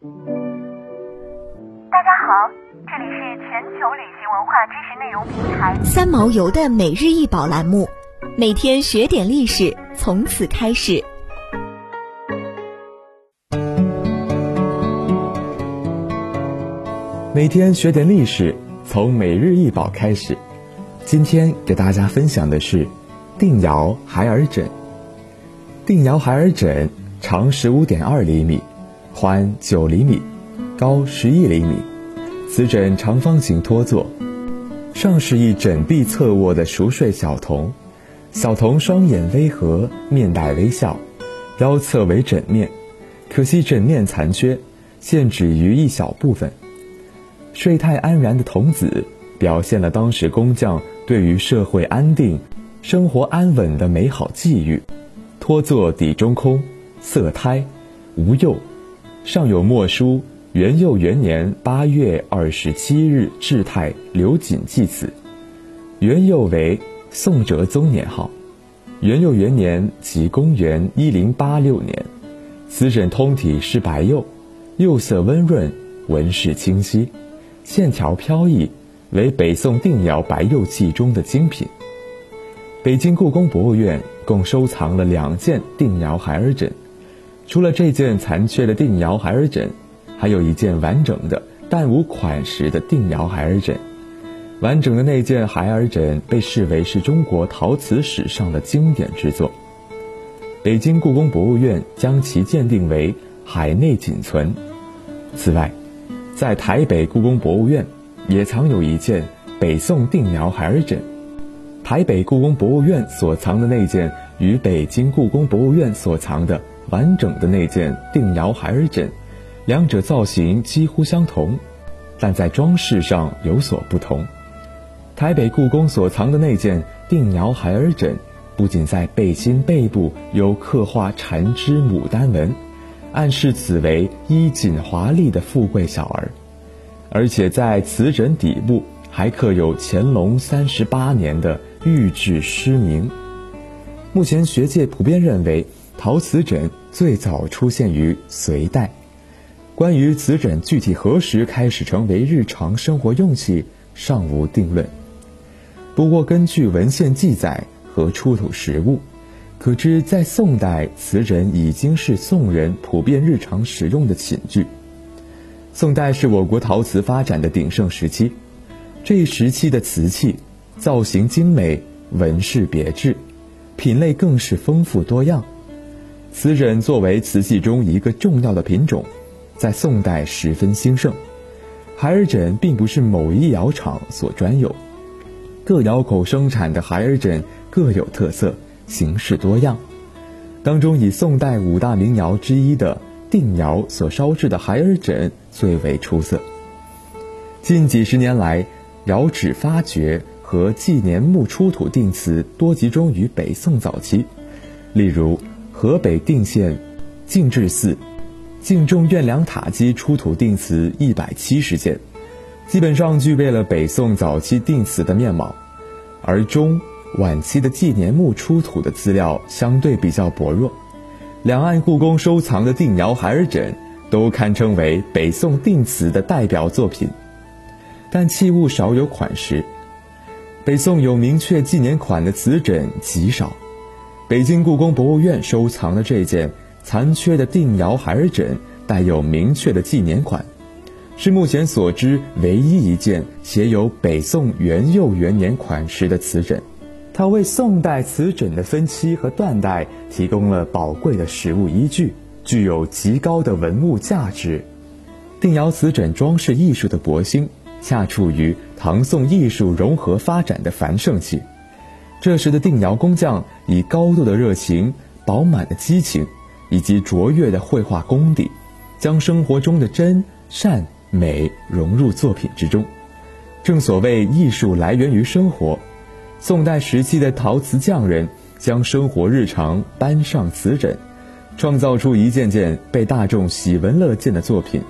大家好，这里是全球旅行文化知识内容平台三毛游的每日一宝栏目，每天学点历史，从此开始。每天学点历史，从每日一宝开始。今天给大家分享的是定窑孩儿枕。定窑孩儿枕长十五点二厘米，宽九厘米，高十一厘米。此枕长方形托座，上是一枕壁侧卧的熟睡小童，小童双眼微合，面带微笑，腰侧为枕面，可惜枕面残缺，现止于一小部分。睡态安然的童子，表现了当时工匠对于社会安定、生活安稳的美好寄予。托座底中空，色胎，无釉，上有墨书“元佑元年八月二十七日制泰刘瑾祭此”。元佑为宋哲宗年号，元佑元年即公元一零八六年。此枕通体是白釉，釉色温润，纹饰清晰。线条飘逸，为北宋定窑白釉器中的精品。北京故宫博物院共收藏了两件定窑孩儿枕，除了这件残缺的定窑孩儿枕，还有一件完整的但无款式的定窑孩儿枕。完整的那件孩儿枕被视为是中国陶瓷史上的经典之作。北京故宫博物院将其鉴定为海内仅存。此外，在台北故宫博物院，也藏有一件北宋定窑孩儿枕。台北故宫博物院所藏的那件与北京故宫博物院所藏的完整的那件定窑孩儿枕，两者造型几乎相同，但在装饰上有所不同。台北故宫所藏的那件定窑孩儿枕，不仅在背心背部有刻画缠枝牡丹纹。暗示此为衣锦华丽的富贵小儿，而且在瓷枕底部还刻有乾隆三十八年的御制诗名。目前学界普遍认为，陶瓷枕最早出现于隋代。关于瓷枕具体何时开始成为日常生活用器，尚无定论。不过，根据文献记载和出土实物。可知，在宋代，瓷枕已经是宋人普遍日常使用的寝具。宋代是我国陶瓷发展的鼎盛时期，这一时期的瓷器造型精美，纹饰别致，品类更是丰富多样。瓷枕作为瓷器中一个重要的品种，在宋代十分兴盛。孩儿枕并不是某一窑厂所专有，各窑口生产的孩儿枕各有特色。形式多样，当中以宋代五大名窑之一的定窑所烧制的孩儿枕最为出色。近几十年来，窑址发掘和纪年墓出土定瓷多集中于北宋早期，例如河北定县敬志寺敬重院梁塔基出土定瓷一百七十件，基本上具备了北宋早期定瓷的面貌，而中。晚期的纪年墓出土的资料相对比较薄弱，两岸故宫收藏的定窑孩儿枕都堪称为北宋定瓷的代表作品，但器物少有款式。北宋有明确纪年款的瓷枕极少，北京故宫博物院收藏的这件残缺的定窑孩儿枕带有明确的纪年款，是目前所知唯一一件写有北宋元佑元年款式的瓷枕。它为宋代瓷枕的分期和断代提供了宝贵的实物依据，具有极高的文物价值。定窑瓷枕装饰艺术的博兴，恰处于唐宋艺术融合发展的繁盛期。这时的定窑工匠以高度的热情、饱满的激情以及卓越的绘画功底，将生活中的真善美融入作品之中。正所谓艺术来源于生活。宋代时期的陶瓷匠人将生活日常搬上瓷枕，创造出一件件被大众喜闻乐见的作品。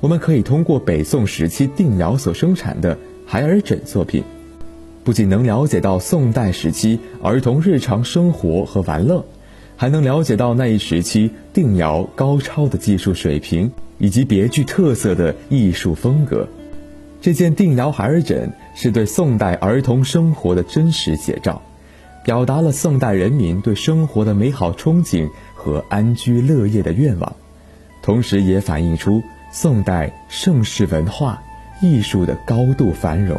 我们可以通过北宋时期定窑所生产的孩儿枕作品，不仅能了解到宋代时期儿童日常生活和玩乐，还能了解到那一时期定窑高超的技术水平以及别具特色的艺术风格。这件定窑孩儿枕是对宋代儿童生活的真实写照，表达了宋代人民对生活的美好憧憬和安居乐业的愿望，同时也反映出宋代盛世文化艺术的高度繁荣。